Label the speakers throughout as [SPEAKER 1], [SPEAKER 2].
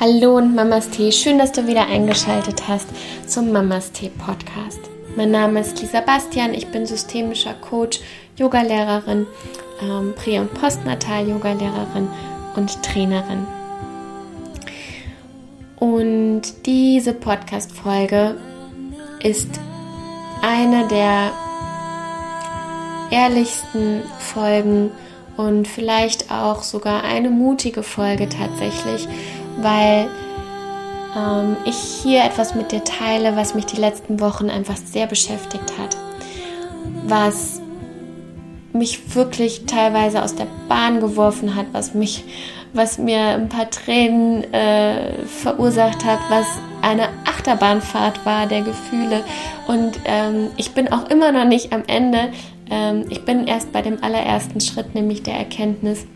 [SPEAKER 1] Hallo und Mamas Tee, schön, dass du wieder eingeschaltet hast zum Mamas Tee Podcast. Mein Name ist Lisa Bastian, ich bin systemischer Coach, Yogalehrerin, ähm, Prä- und Postnatal-Yogalehrerin und Trainerin. Und diese Podcast-Folge ist eine der ehrlichsten Folgen und vielleicht auch sogar eine mutige Folge tatsächlich, weil ähm, ich hier etwas mit dir teile, was mich die letzten Wochen einfach sehr beschäftigt hat. Was mich wirklich teilweise aus der Bahn geworfen hat, was mich, was mir ein paar Tränen äh, verursacht hat, was eine Achterbahnfahrt war der Gefühle. Und ähm, ich bin auch immer noch nicht am Ende. Ähm, ich bin erst bei dem allerersten Schritt, nämlich der Erkenntnis.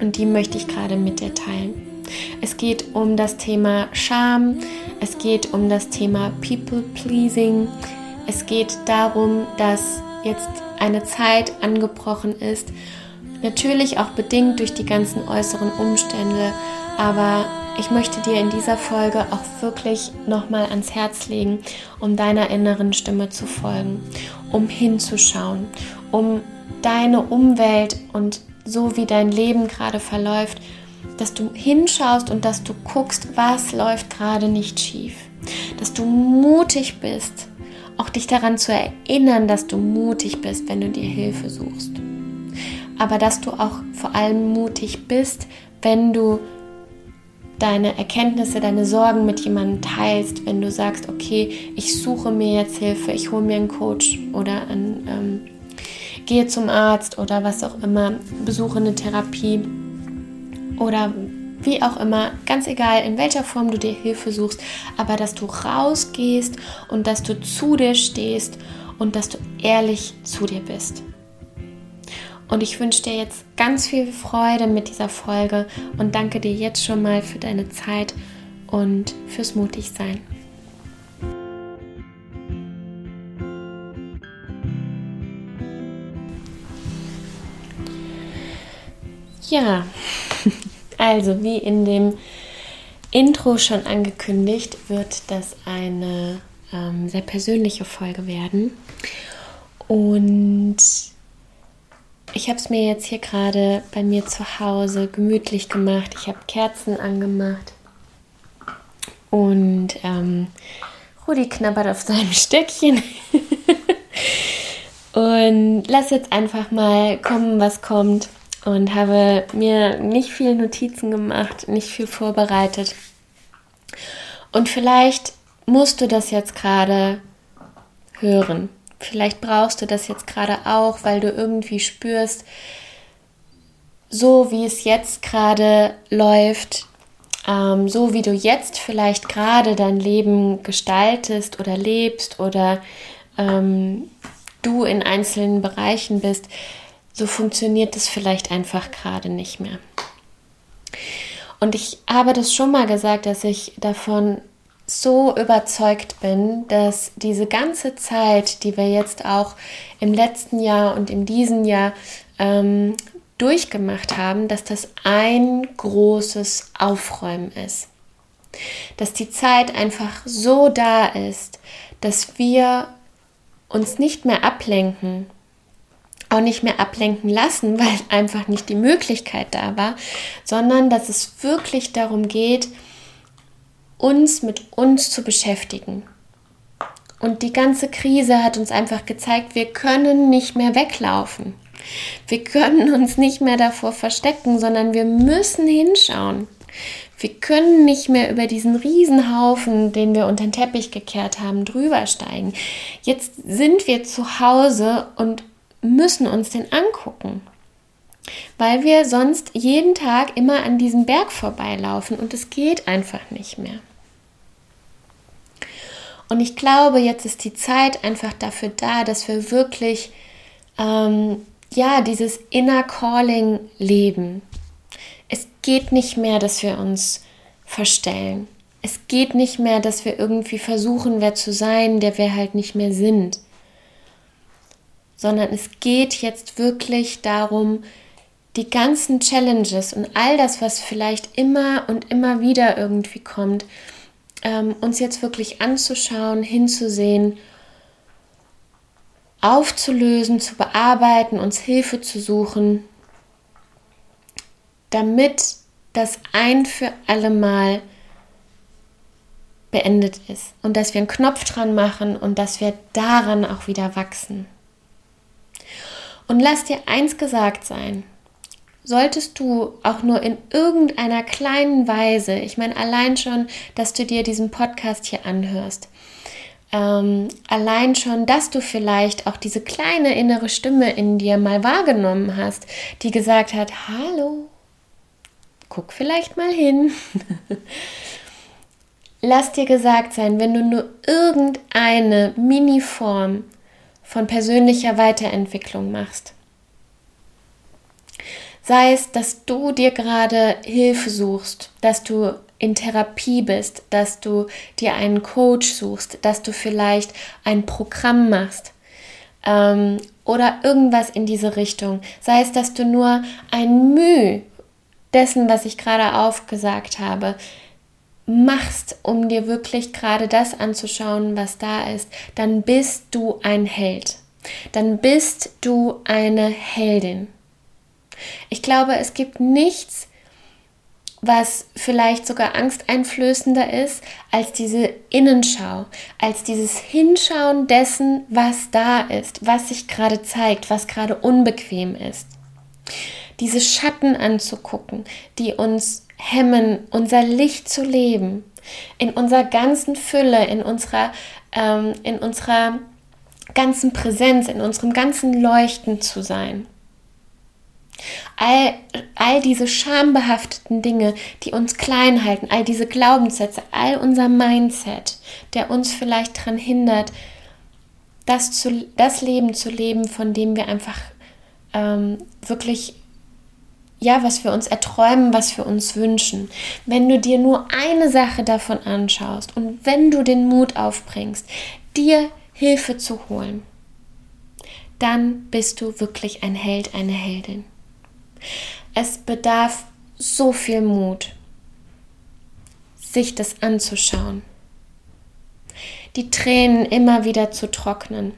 [SPEAKER 1] Und die möchte ich gerade mit dir teilen. Es geht um das Thema Scham, es geht um das Thema People Pleasing, es geht darum, dass jetzt eine Zeit angebrochen ist, natürlich auch bedingt durch die ganzen äußeren Umstände, aber ich möchte dir in dieser Folge auch wirklich nochmal ans Herz legen, um deiner inneren Stimme zu folgen, um hinzuschauen, um deine Umwelt und so wie dein Leben gerade verläuft, dass du hinschaust und dass du guckst, was läuft gerade nicht schief. Dass du mutig bist, auch dich daran zu erinnern, dass du mutig bist, wenn du dir Hilfe suchst. Aber dass du auch vor allem mutig bist, wenn du deine Erkenntnisse, deine Sorgen mit jemandem teilst, wenn du sagst, okay, ich suche mir jetzt Hilfe, ich hole mir einen Coach oder ein, ähm, gehe zum Arzt oder was auch immer, besuche eine Therapie oder wie auch immer, ganz egal, in welcher Form du dir Hilfe suchst, aber dass du rausgehst und dass du zu dir stehst und dass du ehrlich zu dir bist. Und ich wünsche dir jetzt ganz viel Freude mit dieser Folge und danke dir jetzt schon mal für deine Zeit und fürs Mutigsein. Ja, also wie in dem Intro schon angekündigt, wird das eine ähm, sehr persönliche Folge werden. Und ich habe es mir jetzt hier gerade bei mir zu Hause gemütlich gemacht. Ich habe Kerzen angemacht. Und ähm, Rudi knabbert auf seinem Stöckchen. und lass jetzt einfach mal kommen, was kommt und habe mir nicht viel Notizen gemacht, nicht viel vorbereitet. Und vielleicht musst du das jetzt gerade hören. Vielleicht brauchst du das jetzt gerade auch, weil du irgendwie spürst, so wie es jetzt gerade läuft, ähm, so wie du jetzt vielleicht gerade dein Leben gestaltest oder lebst oder ähm, du in einzelnen Bereichen bist, so funktioniert es vielleicht einfach gerade nicht mehr. Und ich habe das schon mal gesagt, dass ich davon so überzeugt bin, dass diese ganze Zeit, die wir jetzt auch im letzten Jahr und in diesem Jahr ähm, durchgemacht haben, dass das ein großes Aufräumen ist. Dass die Zeit einfach so da ist, dass wir uns nicht mehr ablenken auch nicht mehr ablenken lassen, weil einfach nicht die Möglichkeit da war, sondern dass es wirklich darum geht, uns mit uns zu beschäftigen. Und die ganze Krise hat uns einfach gezeigt, wir können nicht mehr weglaufen. Wir können uns nicht mehr davor verstecken, sondern wir müssen hinschauen. Wir können nicht mehr über diesen Riesenhaufen, den wir unter den Teppich gekehrt haben, drüber steigen. Jetzt sind wir zu Hause und müssen uns den angucken. Weil wir sonst jeden Tag immer an diesem Berg vorbeilaufen und es geht einfach nicht mehr. Und ich glaube, jetzt ist die Zeit einfach dafür da, dass wir wirklich ähm, ja dieses Inner Calling leben. Es geht nicht mehr, dass wir uns verstellen. Es geht nicht mehr, dass wir irgendwie versuchen, wer zu sein, der wir halt nicht mehr sind sondern es geht jetzt wirklich darum, die ganzen Challenges und all das, was vielleicht immer und immer wieder irgendwie kommt, ähm, uns jetzt wirklich anzuschauen, hinzusehen, aufzulösen, zu bearbeiten, uns Hilfe zu suchen, damit das ein für alle Mal beendet ist und dass wir einen Knopf dran machen und dass wir daran auch wieder wachsen. Und lass dir eins gesagt sein, solltest du auch nur in irgendeiner kleinen Weise, ich meine allein schon, dass du dir diesen Podcast hier anhörst, ähm, allein schon, dass du vielleicht auch diese kleine innere Stimme in dir mal wahrgenommen hast, die gesagt hat, hallo, guck vielleicht mal hin. Lass dir gesagt sein, wenn du nur irgendeine Mini-Form von persönlicher Weiterentwicklung machst. Sei es, dass du dir gerade Hilfe suchst, dass du in Therapie bist, dass du dir einen Coach suchst, dass du vielleicht ein Programm machst ähm, oder irgendwas in diese Richtung. Sei es, dass du nur ein Mühe dessen, was ich gerade aufgesagt habe, machst, um dir wirklich gerade das anzuschauen, was da ist, dann bist du ein Held. Dann bist du eine Heldin. Ich glaube, es gibt nichts, was vielleicht sogar angsteinflößender ist als diese Innenschau, als dieses Hinschauen dessen, was da ist, was sich gerade zeigt, was gerade unbequem ist. Diese Schatten anzugucken, die uns hemmen, unser Licht zu leben, in unserer ganzen Fülle, in unserer, ähm, in unserer ganzen Präsenz, in unserem ganzen Leuchten zu sein. All, all diese schambehafteten Dinge, die uns klein halten, all diese Glaubenssätze, all unser Mindset, der uns vielleicht daran hindert, das, zu, das Leben zu leben, von dem wir einfach ähm, wirklich ja, was wir uns erträumen, was wir uns wünschen. Wenn du dir nur eine Sache davon anschaust und wenn du den Mut aufbringst, dir Hilfe zu holen, dann bist du wirklich ein Held, eine Heldin. Es bedarf so viel Mut, sich das anzuschauen, die Tränen immer wieder zu trocknen.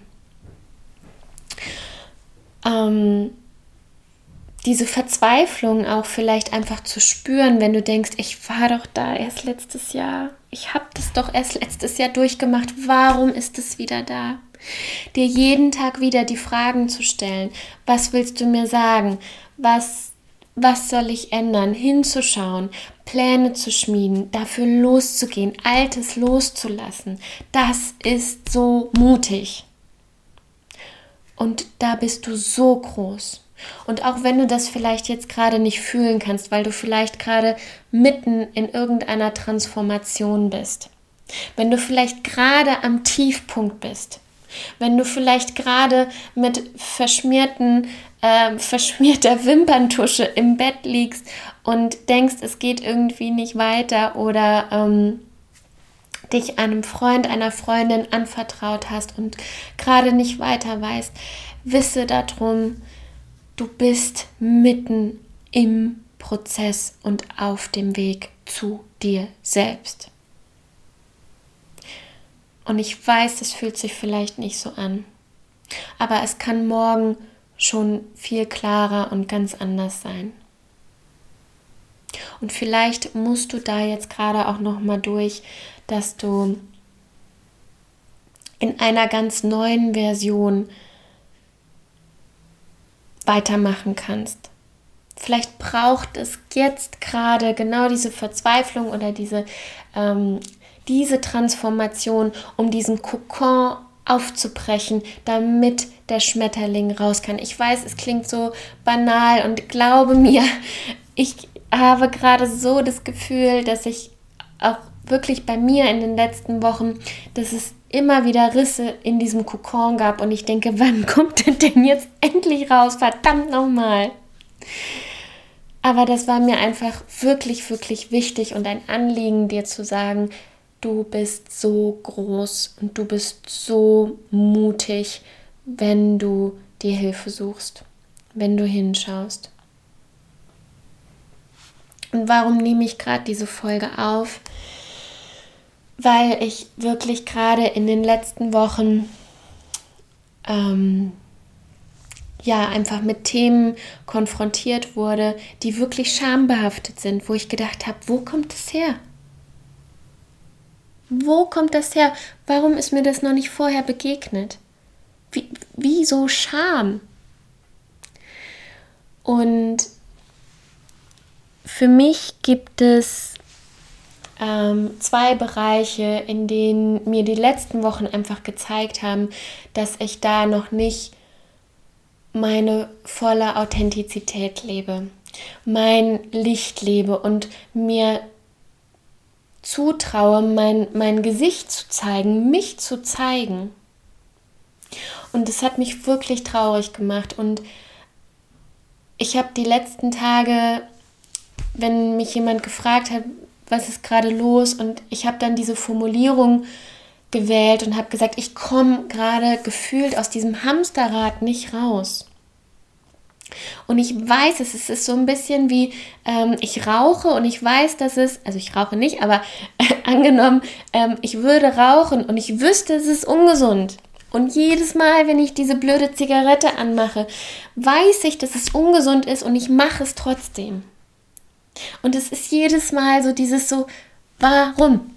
[SPEAKER 1] Ähm, diese Verzweiflung auch vielleicht einfach zu spüren, wenn du denkst, ich war doch da erst letztes Jahr, ich habe das doch erst letztes Jahr durchgemacht, warum ist es wieder da? Dir jeden Tag wieder die Fragen zu stellen, was willst du mir sagen? Was was soll ich ändern? Hinzuschauen, Pläne zu schmieden, dafür loszugehen, Altes loszulassen. Das ist so mutig. Und da bist du so groß. Und auch wenn du das vielleicht jetzt gerade nicht fühlen kannst, weil du vielleicht gerade mitten in irgendeiner Transformation bist, wenn du vielleicht gerade am Tiefpunkt bist, wenn du vielleicht gerade mit verschmierten, äh, verschmierter Wimperntusche im Bett liegst und denkst, es geht irgendwie nicht weiter oder ähm, dich einem Freund, einer Freundin anvertraut hast und gerade nicht weiter weißt, wisse darum, Du bist mitten im Prozess und auf dem Weg zu dir selbst. Und ich weiß, es fühlt sich vielleicht nicht so an, aber es kann morgen schon viel klarer und ganz anders sein. Und vielleicht musst du da jetzt gerade auch noch mal durch, dass du in einer ganz neuen Version weitermachen kannst. Vielleicht braucht es jetzt gerade genau diese Verzweiflung oder diese, ähm, diese Transformation, um diesen Kokon aufzubrechen, damit der Schmetterling raus kann. Ich weiß, es klingt so banal und glaube mir, ich habe gerade so das Gefühl, dass ich auch wirklich bei mir in den letzten Wochen, dass es immer wieder Risse in diesem Kokon gab und ich denke, wann kommt es denn jetzt endlich raus? Verdammt nochmal. Aber das war mir einfach wirklich, wirklich wichtig und ein Anliegen, dir zu sagen, du bist so groß und du bist so mutig, wenn du dir Hilfe suchst, wenn du hinschaust. Und warum nehme ich gerade diese Folge auf? Weil ich wirklich gerade in den letzten Wochen ähm, ja einfach mit Themen konfrontiert wurde, die wirklich schambehaftet sind, wo ich gedacht habe, wo kommt das her? Wo kommt das her? Warum ist mir das noch nicht vorher begegnet? Wie, wieso Scham? Und für mich gibt es ähm, zwei Bereiche, in denen mir die letzten Wochen einfach gezeigt haben, dass ich da noch nicht meine volle Authentizität lebe, mein Licht lebe und mir zutraue, mein, mein Gesicht zu zeigen, mich zu zeigen. Und es hat mich wirklich traurig gemacht. Und ich habe die letzten Tage, wenn mich jemand gefragt hat, was ist gerade los, und ich habe dann diese Formulierung gewählt und habe gesagt, ich komme gerade gefühlt aus diesem Hamsterrad nicht raus. Und ich weiß es, es ist so ein bisschen wie, ähm, ich rauche und ich weiß, dass es, also ich rauche nicht, aber äh, angenommen, ähm, ich würde rauchen und ich wüsste, es ist ungesund. Und jedes Mal, wenn ich diese blöde Zigarette anmache, weiß ich, dass es ungesund ist und ich mache es trotzdem. Und es ist jedes Mal so dieses so, warum?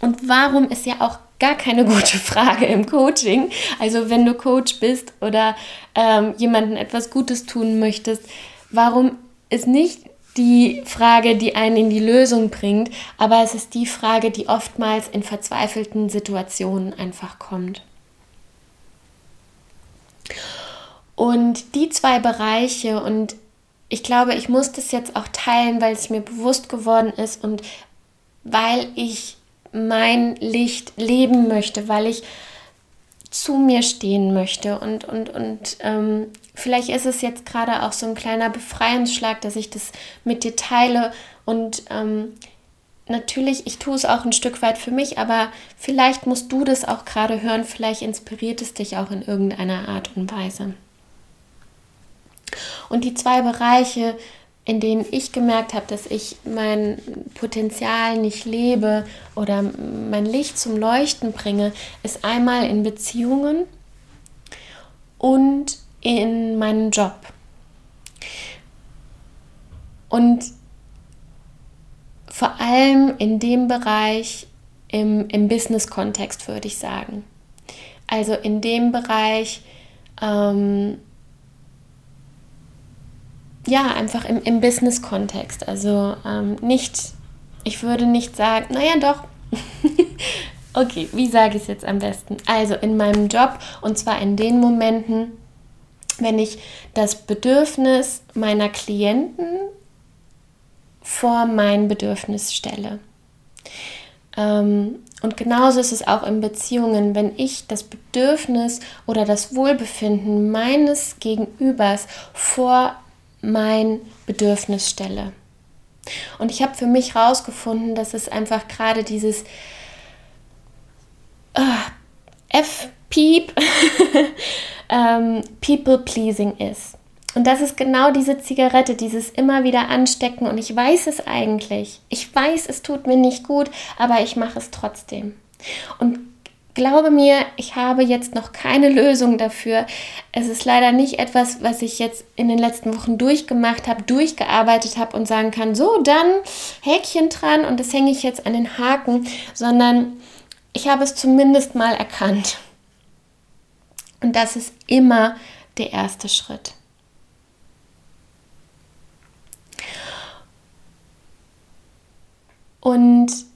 [SPEAKER 1] Und warum ist ja auch gar keine gute Frage im Coaching. Also wenn du Coach bist oder ähm, jemandem etwas Gutes tun möchtest, warum ist nicht die Frage, die einen in die Lösung bringt, aber es ist die Frage, die oftmals in verzweifelten Situationen einfach kommt. Und die zwei Bereiche, und ich glaube, ich muss das jetzt auch teilen, weil es mir bewusst geworden ist und weil ich mein Licht leben möchte, weil ich zu mir stehen möchte. Und, und, und ähm, vielleicht ist es jetzt gerade auch so ein kleiner Befreiungsschlag, dass ich das mit dir teile. Und ähm, natürlich, ich tue es auch ein Stück weit für mich, aber vielleicht musst du das auch gerade hören. Vielleicht inspiriert es dich auch in irgendeiner Art und Weise. Und die zwei Bereiche, in denen ich gemerkt habe, dass ich mein Potenzial nicht lebe oder mein Licht zum Leuchten bringe, ist einmal in Beziehungen und in meinem Job. Und vor allem in dem Bereich im, im Business-Kontext würde ich sagen. Also in dem Bereich, ähm, ja, einfach im, im Business-Kontext. Also ähm, nicht, ich würde nicht sagen, naja, doch. okay, wie sage ich es jetzt am besten? Also in meinem Job und zwar in den Momenten, wenn ich das Bedürfnis meiner Klienten vor mein Bedürfnis stelle. Ähm, und genauso ist es auch in Beziehungen, wenn ich das Bedürfnis oder das Wohlbefinden meines Gegenübers vor mein Bedürfnis stelle. Und ich habe für mich herausgefunden, dass es einfach gerade dieses uh, F-Piep ähm, People-Pleasing ist. Und das ist genau diese Zigarette, dieses immer wieder anstecken. Und ich weiß es eigentlich. Ich weiß, es tut mir nicht gut, aber ich mache es trotzdem. Und glaube mir, ich habe jetzt noch keine Lösung dafür. Es ist leider nicht etwas, was ich jetzt in den letzten Wochen durchgemacht habe, durchgearbeitet habe und sagen kann, so, dann Häkchen dran und das hänge ich jetzt an den Haken, sondern ich habe es zumindest mal erkannt. Und das ist immer der erste Schritt. Und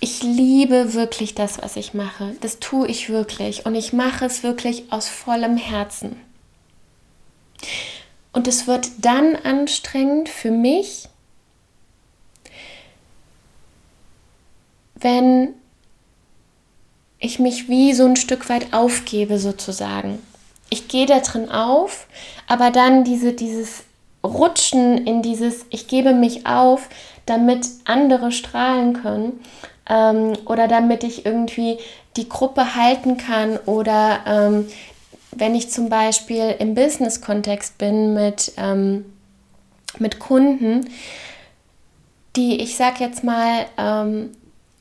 [SPEAKER 1] ich liebe wirklich das, was ich mache. Das tue ich wirklich. Und ich mache es wirklich aus vollem Herzen. Und es wird dann anstrengend für mich, wenn ich mich wie so ein Stück weit aufgebe sozusagen. Ich gehe da drin auf, aber dann diese, dieses Rutschen in dieses, ich gebe mich auf, damit andere strahlen können, ähm, oder damit ich irgendwie die Gruppe halten kann oder ähm, wenn ich zum Beispiel im Business-Kontext bin mit, ähm, mit Kunden, die, ich sag jetzt mal, ähm,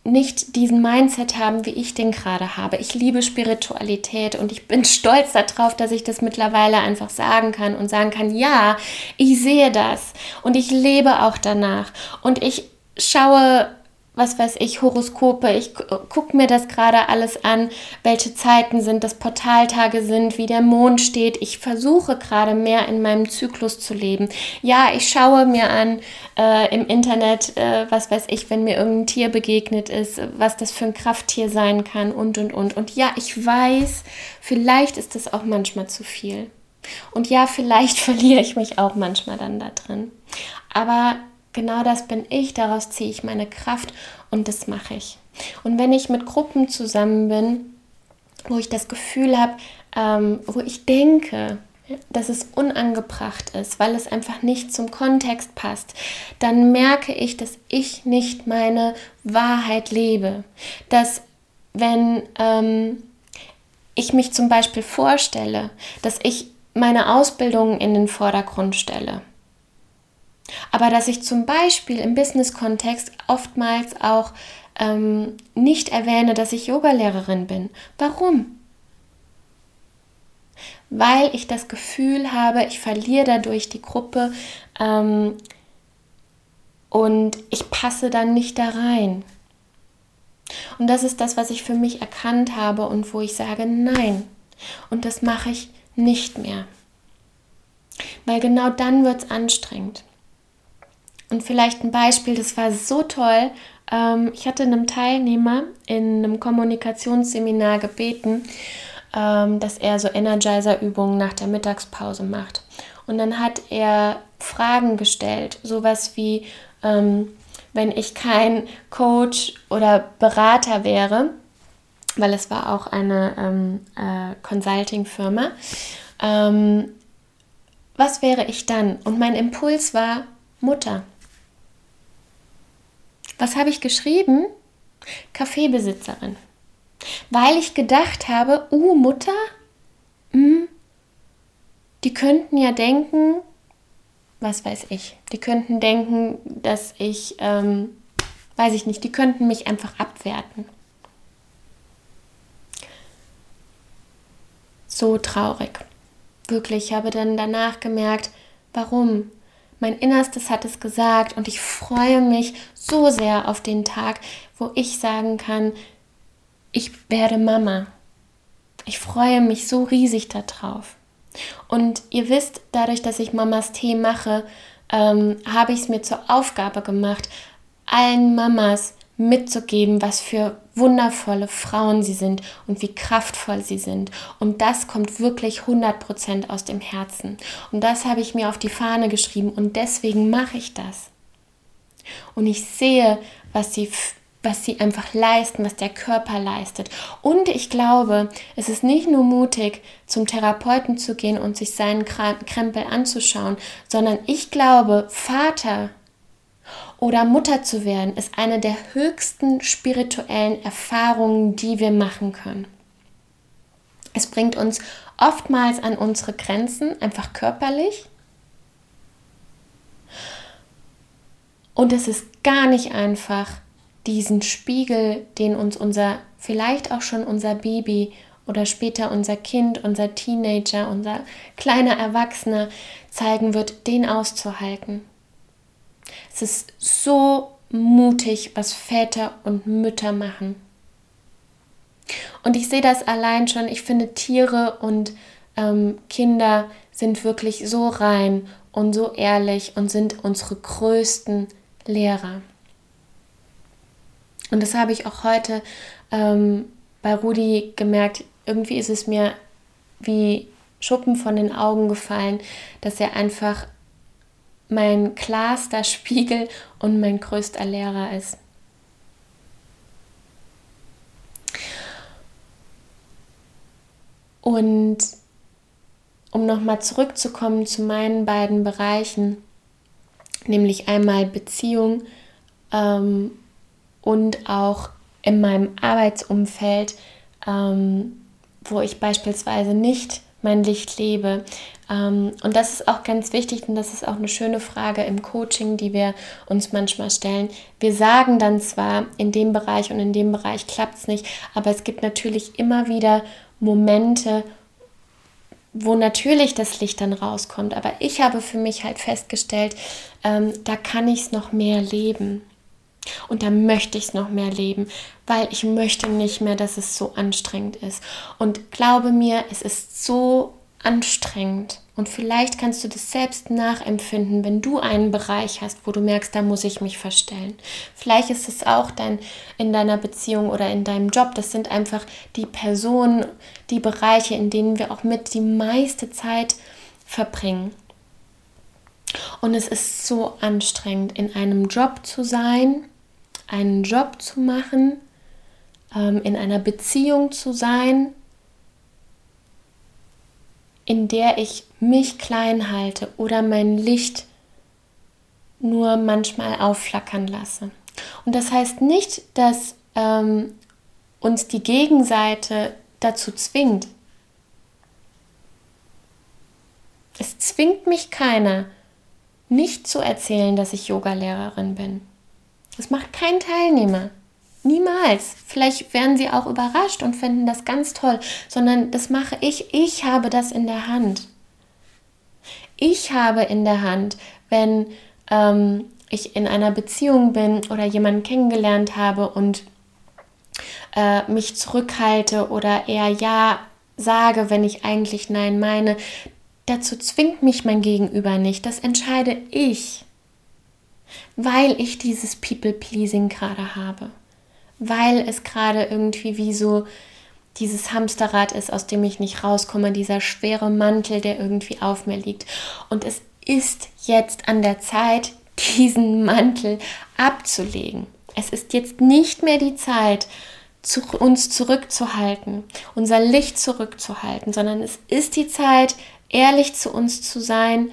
[SPEAKER 1] nicht diesen Mindset haben, wie ich den gerade habe. Ich liebe Spiritualität und ich bin stolz darauf, dass ich das mittlerweile einfach sagen kann und sagen kann, ja, ich sehe das und ich lebe auch danach und ich schaue was weiß ich, Horoskope. Ich gucke mir das gerade alles an, welche Zeiten sind, das Portaltage sind, wie der Mond steht. Ich versuche gerade mehr in meinem Zyklus zu leben. Ja, ich schaue mir an äh, im Internet, äh, was weiß ich, wenn mir irgendein Tier begegnet ist, was das für ein Krafttier sein kann und, und, und. Und ja, ich weiß, vielleicht ist das auch manchmal zu viel. Und ja, vielleicht verliere ich mich auch manchmal dann da drin. Aber genau das bin ich, daraus ziehe ich meine Kraft und das mache ich. Und wenn ich mit Gruppen zusammen bin, wo ich das Gefühl habe, ähm, wo ich denke, dass es unangebracht ist, weil es einfach nicht zum Kontext passt, dann merke ich, dass ich nicht meine Wahrheit lebe. Dass wenn ähm, ich mich zum Beispiel vorstelle, dass ich meine Ausbildung in den Vordergrund stelle, aber dass ich zum Beispiel im Business-Kontext oftmals auch ähm, nicht erwähne, dass ich Yogalehrerin bin. Warum? Weil ich das Gefühl habe, ich verliere dadurch die Gruppe ähm, und ich passe dann nicht da rein. Und das ist das, was ich für mich erkannt habe und wo ich sage, nein. Und das mache ich nicht mehr. Weil genau dann wird es anstrengend. Und vielleicht ein Beispiel, das war so toll. Ähm, ich hatte einem Teilnehmer in einem Kommunikationsseminar gebeten, ähm, dass er so Energizer-Übungen nach der Mittagspause macht. Und dann hat er Fragen gestellt, sowas wie, ähm, wenn ich kein Coach oder Berater wäre, weil es war auch eine ähm, äh, Consulting-Firma, ähm, was wäre ich dann? Und mein Impuls war Mutter. Was habe ich geschrieben? Kaffeebesitzerin. Weil ich gedacht habe, uh, Mutter, mh, hm, die könnten ja denken, was weiß ich, die könnten denken, dass ich, ähm, weiß ich nicht, die könnten mich einfach abwerten. So traurig. Wirklich, ich habe dann danach gemerkt, warum? Mein Innerstes hat es gesagt und ich freue mich so sehr auf den Tag, wo ich sagen kann, ich werde Mama. Ich freue mich so riesig darauf. Und ihr wisst, dadurch, dass ich Mamas Tee mache, ähm, habe ich es mir zur Aufgabe gemacht, allen Mamas mitzugeben, was für wundervolle Frauen sie sind und wie kraftvoll sie sind. Und das kommt wirklich 100% aus dem Herzen. Und das habe ich mir auf die Fahne geschrieben und deswegen mache ich das. Und ich sehe, was sie, was sie einfach leisten, was der Körper leistet. Und ich glaube, es ist nicht nur mutig, zum Therapeuten zu gehen und sich seinen Krempel anzuschauen, sondern ich glaube, Vater oder Mutter zu werden ist eine der höchsten spirituellen Erfahrungen, die wir machen können. Es bringt uns oftmals an unsere Grenzen, einfach körperlich. Und es ist gar nicht einfach, diesen Spiegel, den uns unser, vielleicht auch schon unser Baby oder später unser Kind, unser Teenager, unser kleiner Erwachsener zeigen wird, den auszuhalten. Es ist so mutig, was Väter und Mütter machen. Und ich sehe das allein schon. Ich finde, Tiere und ähm, Kinder sind wirklich so rein und so ehrlich und sind unsere größten Lehrer. Und das habe ich auch heute ähm, bei Rudi gemerkt. Irgendwie ist es mir wie Schuppen von den Augen gefallen, dass er einfach mein klarster Spiegel und mein größter Lehrer ist. Und um nochmal zurückzukommen zu meinen beiden Bereichen, nämlich einmal Beziehung ähm, und auch in meinem Arbeitsumfeld, ähm, wo ich beispielsweise nicht mein Licht lebe. Ähm, und das ist auch ganz wichtig und das ist auch eine schöne Frage im Coaching, die wir uns manchmal stellen. Wir sagen dann zwar, in dem Bereich und in dem Bereich klappt es nicht, aber es gibt natürlich immer wieder Momente, wo natürlich das Licht dann rauskommt. Aber ich habe für mich halt festgestellt, ähm, da kann ich es noch mehr leben. Und da möchte ich es noch mehr leben, weil ich möchte nicht mehr, dass es so anstrengend ist. Und glaube mir, es ist so anstrengend. Und vielleicht kannst du das selbst nachempfinden, wenn du einen Bereich hast, wo du merkst, da muss ich mich verstellen. Vielleicht ist es auch dein, in deiner Beziehung oder in deinem Job. Das sind einfach die Personen, die Bereiche, in denen wir auch mit die meiste Zeit verbringen. Und es ist so anstrengend, in einem Job zu sein, einen Job zu machen, ähm, in einer Beziehung zu sein, in der ich mich klein halte oder mein Licht nur manchmal aufflackern lasse. Und das heißt nicht, dass ähm, uns die Gegenseite dazu zwingt. Es zwingt mich keiner, nicht zu erzählen, dass ich Yogalehrerin bin. Das macht kein Teilnehmer. Niemals. Vielleicht werden sie auch überrascht und finden das ganz toll, sondern das mache ich. Ich habe das in der Hand. Ich habe in der Hand, wenn ähm, ich in einer Beziehung bin oder jemanden kennengelernt habe und äh, mich zurückhalte oder eher Ja sage, wenn ich eigentlich Nein meine. Dazu zwingt mich mein Gegenüber nicht. Das entscheide ich, weil ich dieses People-Pleasing gerade habe weil es gerade irgendwie wie so dieses Hamsterrad ist, aus dem ich nicht rauskomme, dieser schwere Mantel, der irgendwie auf mir liegt. Und es ist jetzt an der Zeit, diesen Mantel abzulegen. Es ist jetzt nicht mehr die Zeit, zu, uns zurückzuhalten, unser Licht zurückzuhalten, sondern es ist die Zeit, ehrlich zu uns zu sein,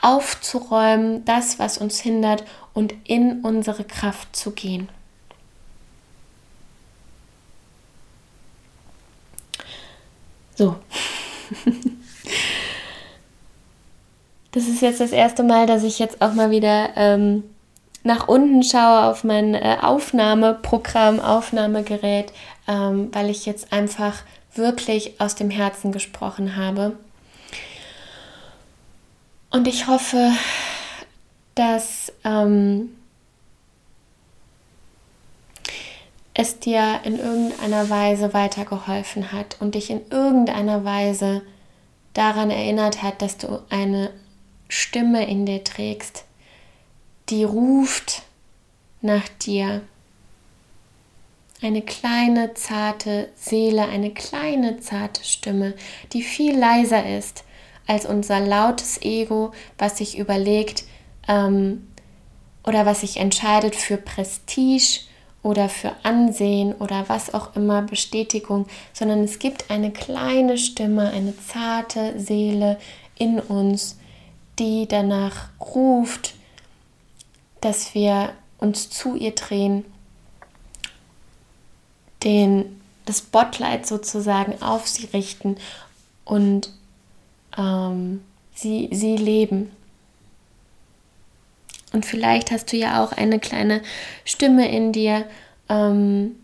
[SPEAKER 1] aufzuräumen, das, was uns hindert und in unsere Kraft zu gehen. So. das ist jetzt das erste Mal, dass ich jetzt auch mal wieder ähm, nach unten schaue auf mein äh, Aufnahmeprogramm, Aufnahmegerät, ähm, weil ich jetzt einfach wirklich aus dem Herzen gesprochen habe. Und ich hoffe, dass ähm, es dir in irgendeiner Weise weitergeholfen hat und dich in irgendeiner Weise daran erinnert hat, dass du eine Stimme in dir trägst, die ruft nach dir. Eine kleine, zarte Seele, eine kleine, zarte Stimme, die viel leiser ist als unser lautes Ego, was sich überlegt ähm, oder was sich entscheidet für Prestige oder für Ansehen oder was auch immer, Bestätigung, sondern es gibt eine kleine Stimme, eine zarte Seele in uns, die danach ruft, dass wir uns zu ihr drehen, den, das Spotlight sozusagen auf sie richten und ähm, sie, sie leben. Und vielleicht hast du ja auch eine kleine Stimme in dir ähm,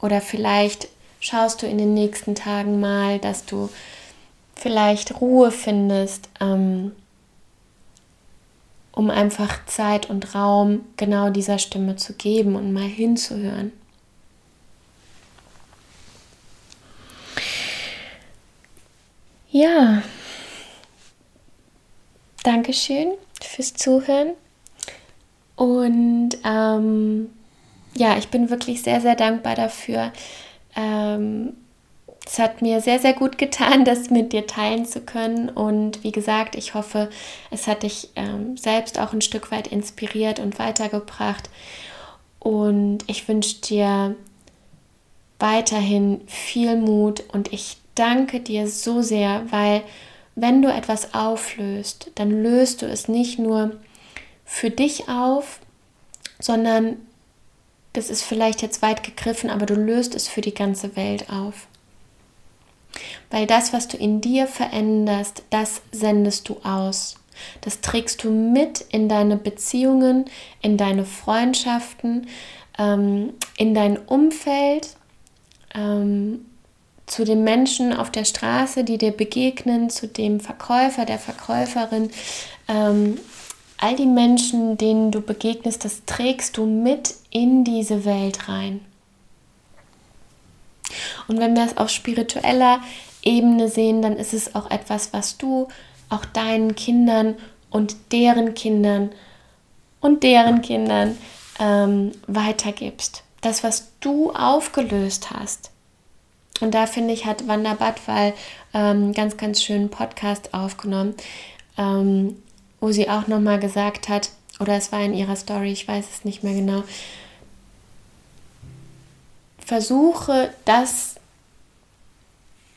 [SPEAKER 1] oder vielleicht schaust du in den nächsten Tagen mal, dass du vielleicht Ruhe findest, ähm, um einfach Zeit und Raum genau dieser Stimme zu geben und mal hinzuhören. Ja, Dankeschön fürs Zuhören. Und ähm, ja, ich bin wirklich sehr, sehr dankbar dafür. Ähm, es hat mir sehr, sehr gut getan, das mit dir teilen zu können. Und wie gesagt, ich hoffe, es hat dich ähm, selbst auch ein Stück weit inspiriert und weitergebracht. Und ich wünsche dir weiterhin viel Mut und ich danke dir so sehr, weil wenn du etwas auflöst, dann löst du es nicht nur für dich auf, sondern das ist vielleicht jetzt weit gegriffen, aber du löst es für die ganze Welt auf. Weil das, was du in dir veränderst, das sendest du aus. Das trägst du mit in deine Beziehungen, in deine Freundschaften, ähm, in dein Umfeld, ähm, zu den Menschen auf der Straße, die dir begegnen, zu dem Verkäufer, der Verkäuferin. Ähm, all die Menschen, denen du begegnest, das trägst du mit in diese Welt rein. Und wenn wir es auf spiritueller Ebene sehen, dann ist es auch etwas, was du auch deinen Kindern und deren Kindern und deren Kindern ähm, weitergibst. Das, was du aufgelöst hast. Und da finde ich, hat Wanda Badwal ähm, ganz, ganz schönen Podcast aufgenommen, ähm, wo sie auch nochmal gesagt hat, oder es war in ihrer Story, ich weiß es nicht mehr genau, versuche das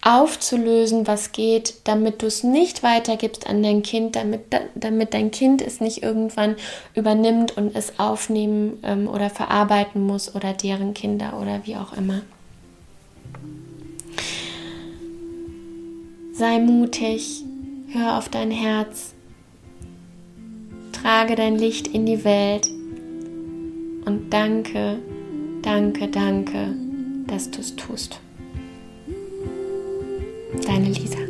[SPEAKER 1] aufzulösen, was geht, damit du es nicht weitergibst an dein Kind, damit, damit dein Kind es nicht irgendwann übernimmt und es aufnehmen ähm, oder verarbeiten muss oder deren Kinder oder wie auch immer. Sei mutig, hör auf dein Herz, trage dein Licht in die Welt und danke, danke, danke, dass du es tust. Deine Lisa.